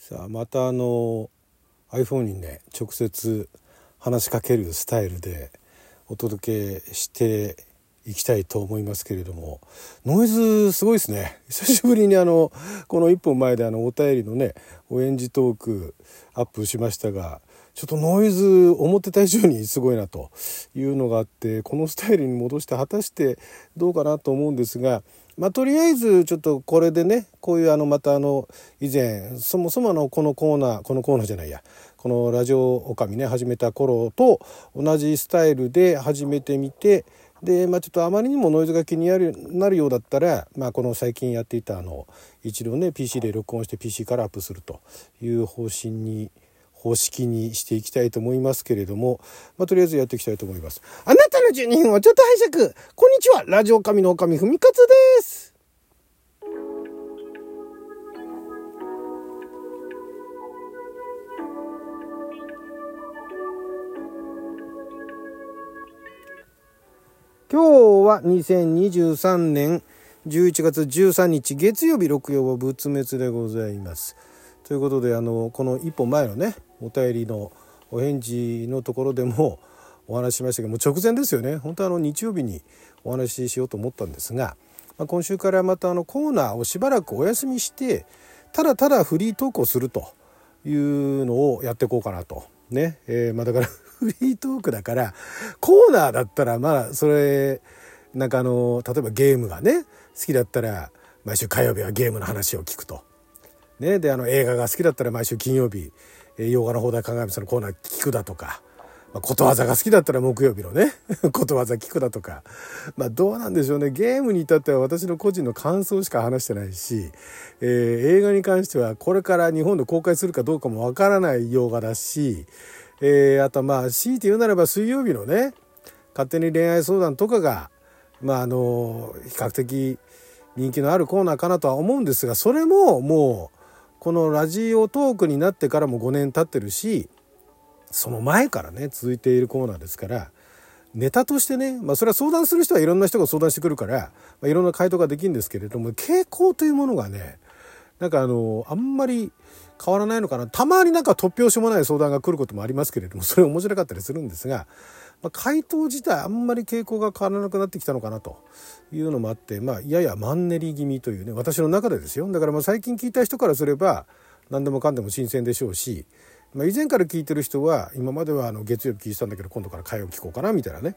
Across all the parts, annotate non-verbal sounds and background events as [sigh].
さあまたあの iPhone にね直接話しかけるスタイルでお届けしていきたいと思いますけれどもノイズすごいですね。久しぶりにあのこの1本前であのお便りのねお演じトークアップしましたがちょっとノイズ思ってた以上にすごいなというのがあってこのスタイルに戻して果たしてどうかなと思うんですがまあ、とりあえずちょっとこれでねこういうあのまたあの以前そもそものこのコーナーこのコーナーじゃないやこのラジオおかみね始めた頃と同じスタイルで始めてみてで、まあ、ちょっとあまりにもノイズが気になるようだったら、まあ、この最近やっていたあの一度ね PC で録音して PC からアップするという方針に方式にしていきたいと思いますけれども、まあ、とりあえずやっていきたいと思います。あなたの12分をちょっと拝借こんにちはラジオ神の神ふみかつです今日は2023年11月13日月曜日六曜は仏滅でございます。ということであのこの一本前のねお便りのお返事のところでもお話ししましたけども直前ですよね本当はあの日曜日にお話ししようと思ったんですが、まあ、今週からまたあのコーナーをしばらくお休みしてただただフリートークをするというのをやっていこうかなと。ねえー、まあ、だからフリートークだからコーナーだったらまあそれなんかあの例えばゲームがね好きだったら毎週火曜日はゲームの話を聞くと。ね、であの映画が好きだったら毎週金曜日洋画の放題鏡さんのコーナー聞くだとか、まあ、ことわざが好きだったら木曜日のね [laughs] ことわざ聞くだとかまあどうなんでしょうね。ゲームに至っては私の個人の感想しか話してないし、えー、映画に関してはこれから日本で公開するかどうかもわからない洋画だし、えー、あとまあ強いて言うならば水曜日のね勝手に恋愛相談とかがまああの比較的人気のあるコーナーかなとは思うんですがそれももうこのラジオトークになってからも5年経ってるしその前からね続いているコーナーですからネタとしてね、まあ、それは相談する人はいろんな人が相談してくるから、まあ、いろんな回答ができるんですけれども傾向というものがねなんかあのあんまり変わらないのかな。たまになんか突拍子もない相談が来ることもありますけれどもそれ面白かったりするんですがまあ、回答自体あんまり傾向が変わらなくなってきたのかなというのもあって、まあ、ややマンネリ気味というね私の中でですよ。だからまあ最近聞いた人からすれば何でもかんでも新鮮でしょうし、まあ、以前から聞いてる人は今まではあの月曜日聞いてたんだけど今度から火曜聞こうかなみたいなね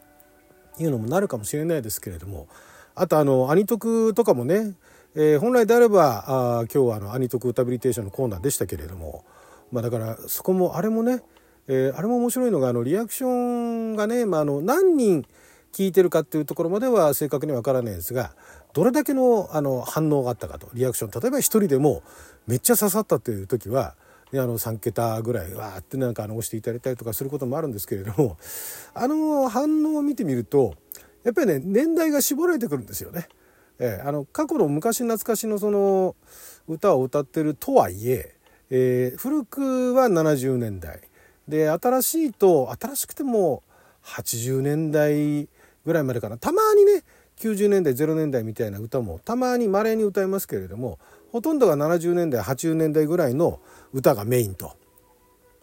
いうのもなるかもしれないですけれどもあとあのアニトクとかもね、えー、本来であればあ今日はあのアニトク歌ビリテーションのコーナーでしたけれども、まあ、だからそこもあれもねえー、あれも面白いのがあのリアクションがね、まあ、あの何人聞いてるかっていうところまでは正確にわからないですがどれだけのあの反応があったかと。リアクション。例えば1人でもめっちゃ刺さったっていう時は、ね、あの3桁ぐらいわーってなんかあの押していただいたりとかすることもあるんですけれどもあの反応を見てみるとやっぱりね年代が絞られてくるんですよね。えー、あの過去の昔懐かしのその歌を歌ってるとはいええー、古くは70年代。で新しいと新しくても80年代ぐらいまでかなたまにね90年代0年代みたいな歌もたまにまれに歌いますけれどもほとんどが70年代80年代ぐらいの歌がメインと。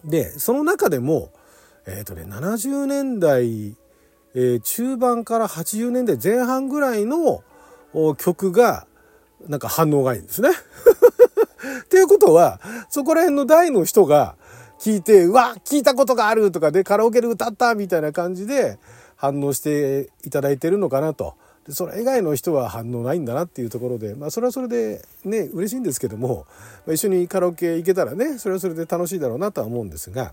でその中でもえっ、ー、とね70年代、えー、中盤から80年代前半ぐらいの曲がなんか反応がいいんですね。[laughs] っていうことはそこら辺の大の人が聞いて、うわ、聞いたことがあるとかで、カラオケで歌ったみたいな感じで反応していただいてるのかなと。でそれ以外の人は反応ないんだなっていうところで、まあ、それはそれでね、嬉しいんですけども、まあ、一緒にカラオケ行けたらね、それはそれで楽しいだろうなとは思うんですが、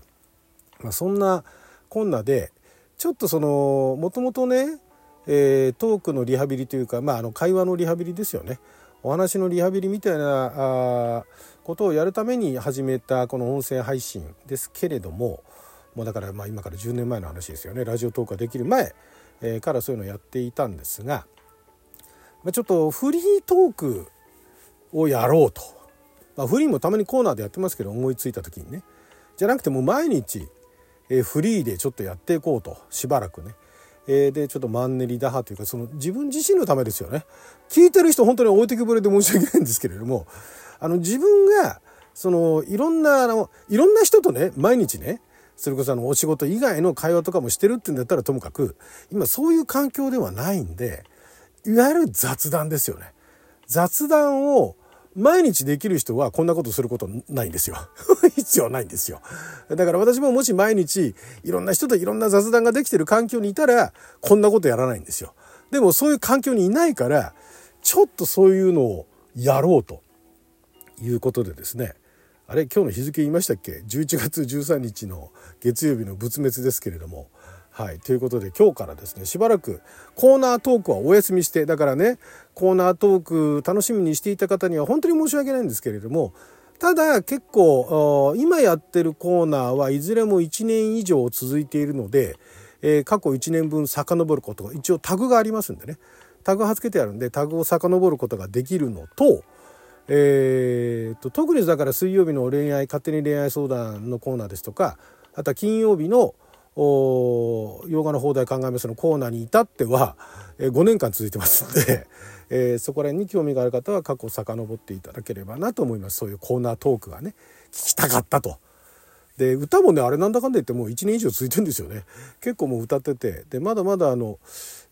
まあ、そんなこんなで、ちょっとその、もともとね、えー、トークのリハビリというか、まあ、あの会話のリハビリですよね。お話のリハビリみたいなあことをやるために始めたこの音声配信ですけれどももうだからまあ今から10年前の話ですよね。ラジオトークができる前、えからそういうのをやっていたんですが、ま、ちょっとフリートークをやろうと、まあ、フリーもたまにコーナーでやってますけど思いついた時にね。じゃなくてもう毎日、えフリーでちょっとやっていこうと。しばらくね。えー、でちょっとマンネリ打破というかその自分自身のためですよね聞いてる人本当に置いてけぼりで申し訳ないんですけれどもあの自分がそのいろんなあのいろんな人とね毎日ねそれこそあのお仕事以外の会話とかもしてるってうんだったらともかく今そういう環境ではないんでいわゆる雑談ですよね。雑談を毎日できる人はこんなことすることないんですよ。[laughs] 必要ないんですよ。だから私ももし毎日いろんな人といろんな雑談ができてる環境にいたらこんなことやらないんですよ。でもそういう環境にいないからちょっとそういうのをやろうということでですねあれ今日の日付言いましたっけ？11月13日の月曜日の仏滅ですけれどもはい。ということで今日からですねしばらくコーナートークはお休みしてだからねコーナートーク楽しみにしていた方には本当に申し訳ないんですけれどもただ結構今やってるコーナーはいずれも1年以上続いているので、えー、過去1年分遡ること一応タグがありますんでね。タグ貼っつけてあるんでタグを遡ることができるのとえーと、特にだから水曜日の恋愛勝手に恋愛相談のコーナーですとかあとは金曜日の洋画の放題考えますのコーナーに至っては、え、5年間続いてますんで、[laughs] えー、そこら辺に興味がある方は過去遡っていただければなと思います。そういうコーナートークがね聞きたかったと。で歌もねあれなんだかんだ言ってもう1年以上続いてるんですよね。結構もう歌ってて。でまだまだあの、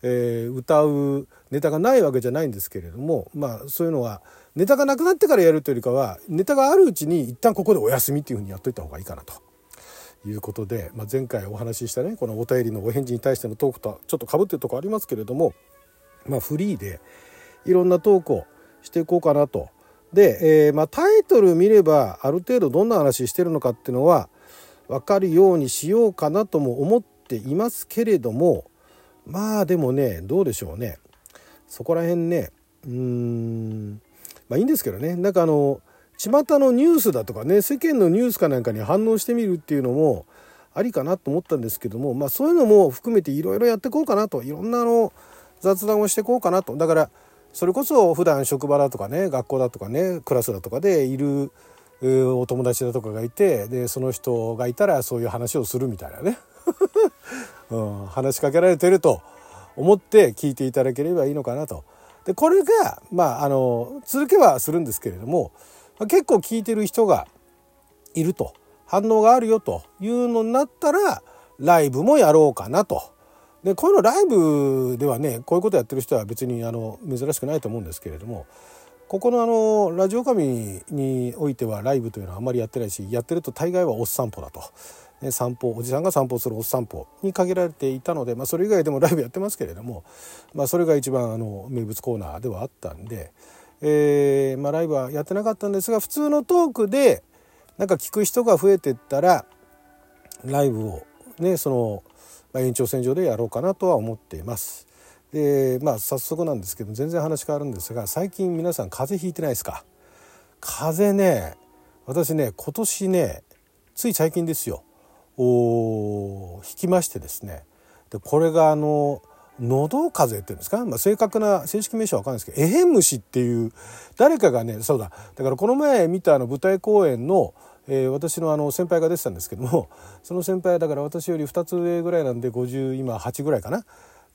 えー、歌うネタがないわけじゃないんですけれどもまあそういうのはネタがなくなってからやるというよりかはネタがあるうちに一旦ここでお休みっていうふうにやっといた方がいいかなと。いうことで、まあ、前回お話ししたねこのお便りのお返事に対してのトークとはちょっとかぶってるとこありますけれども、まあ、フリーでいろんなトークをしていこうかなと。で、えー、まあ、タイトル見ればある程度どんな話してるのかっていうのは分かるようにしようかなとも思っていますけれどもまあでもねどうでしょうねそこら辺ねうーんまあいいんですけどねなんかあの巷のニュースだとかね世間のニュースかなんかに反応してみるっていうのもありかなと思ったんですけどもまあそういうのも含めていろいろやっていこうかなといろんなの雑談をしていこうかなとだからそれこそ普段職場だとかね学校だとかねクラスだとかでいるお友達だとかがいてでその人がいたらそういう話をするみたいなね、[laughs] うん、話しかけられてると思って聞いていただければいいのかなと。でこれがまああの続けはするんですけれども結構聞いてる人がいると反応があるよというのになったらライブもやろうかなと。でこういうのライブではねこういうことやってる人は別にあの珍しくないと思うんですけれどもここのあのラジオ神においてはライブというのはあんまりやってないしやってると大概はおっ散歩だと。散歩おじさんが散歩するおっ散歩に限られていたので、まあ、それ以外でもライブやってますけれども、まあ、それが一番あの名物コーナーではあったんで、えーまあ、ライブはやってなかったんですが普通のトークでなんか聞く人が増えてったらライブをねその、まあ、延長線上でやろうかなとは思っています。でまあ早速なんですけど全然話変わるんですが最近皆さん風邪ひいてないですか？風邪ね私ね今年ねつい最近ですよ。お引きましてですね。でこれがあの喉風邪っていうんですか、まあ、正確な正式名称は分かんないですけどエヘン虫っていう誰かがねそうだ。だからこの前見たあの舞台公演の、えー、私のあの先輩が出てたんですけどもその先輩だから私より2つ上ぐらいなんで50今8ぐらいかな？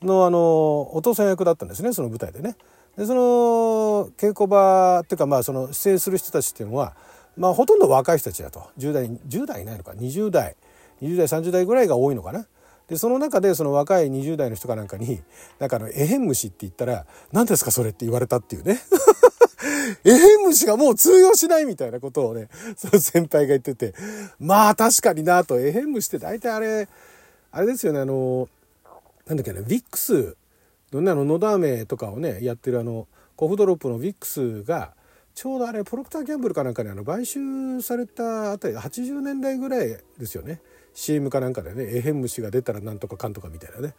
のあのお父さん役だったんですねその舞台でね。でその稽古場っていうかまあその出演する人たちっていうのはまあほとんど若い人たちだと。10代10代いないのか？20代20代30代ぐらいが多いのかな？でその中でその若い20代の人かなんかに「なんかあのエヘン虫って言ったら何ですかそれ」って言われたっていうね。[laughs] エヘン虫がもう通用しないみたいなことをねその先輩が言っててまあ確かになと。エヘン虫って大体あれあれですよねあのなんだっけねヴィックスのねあののど飴とかをねやってるあのコフドロップのヴィックスがちょうどあれプロクター・ギャンブルかなんかにあの買収されたあたり80年代ぐらいですよね。CM かなんかでねエヘン虫が出たらなんとかかんとかみたいなね。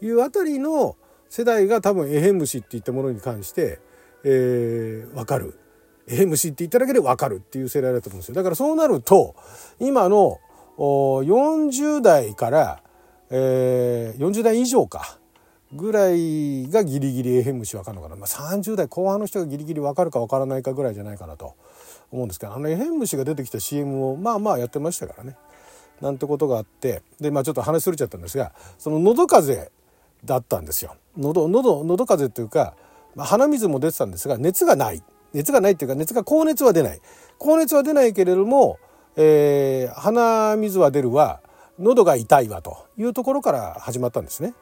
いうあたりの世代が多分エヘン虫って言ったものに関して、えー、分かる。エヘン虫って言っただけで分かるっていう世代だと思うんですよ。だからそうなると今の40代から、えー、40代以上かぐらいがギリギリエヘン虫分かるのかな、まあ、30代後半の人がギリギリ分かるか分からないかぐらいじゃないかなと思うんですけどあのエヘン虫が出てきた CM をまあまあやってましたからね。なんてことがあってでまあちょっと話すれちゃったんですがその喉風邪だったんですよ。喉喉喉風邪っていうか、まあ、鼻水も出てたんですが熱がない。熱がないっていうか熱が高熱は出ない。高熱は出ないけれども、えー、鼻水は出るわ。喉が痛いわというところから始まったんですね。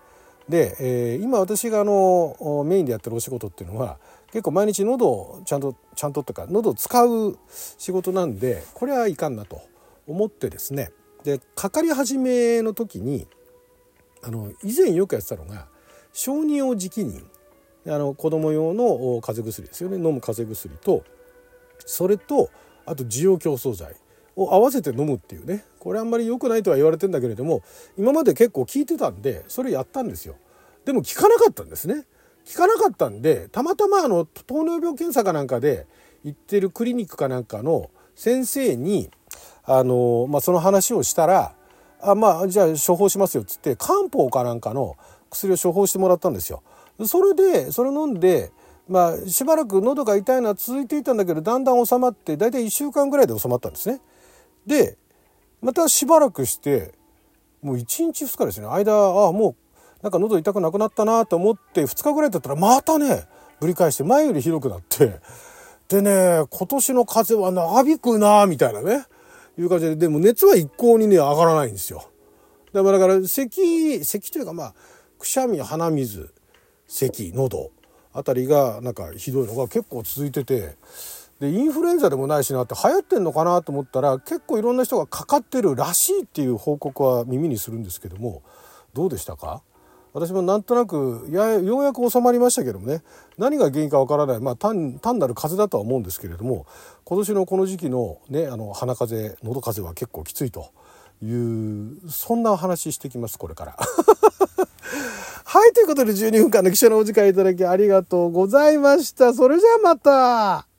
で、えー、今私があのメインでやってるお仕事っていうのは結構毎日喉をちゃんとちゃんととか喉を使う仕事なんでこれはいかんなと思ってですね。でかかり始めの時にあの以前よくやってたのが小児用直認あの子供用の風邪薬ですよね。飲む風邪薬とそれとあと需要競争剤を合わせて飲むっていうね。これあんまり良くないとは言われてんだけれども今まで結構効いてたんでそれやったんですよ。でも効かなかったんですね。効かなかったんでたまたまあの糖尿病検査かなんかで行ってるクリニックかなんかの先生にあの、まあ、その話をしたら「あまあじゃあ処方しますよ」っつって漢方かなんかの薬を処方してもらったんですよ。それでそれ飲んでまあしばらく喉が痛いのは続いていたんだけどだんだん収まって大体1週間ぐらいで収まったんですね。でまたしばらくしてもう1日2日ですね間ああもうなんか喉痛くなくなったなと思って2日ぐらいだったらまたねぶり返して前よりひどくなってでね今年の風邪は長引くなみたいなねいう感じででも熱は一向にね上がらないんですよ。だからだから咳咳というかまあくしゃみ鼻水咳喉あたりがなんかひどいのが結構続いててでインフルエンザでもないしなって流行ってんのかなと思ったら結構いろんな人がかかってるらしいっていう報告は耳にするんですけどもどうでしたか？私もなんとなくやようやく収まりましたけどもね何が原因かわからない、まあ、単単なる風邪だとは思うんですけれども今年のこの時期の,、ね、あの鼻風邪喉風邪は結構きついというそんなお話してきますこれから。[laughs] はいということで12分間の記者のお時間いただきありがとうございました。それじゃあまた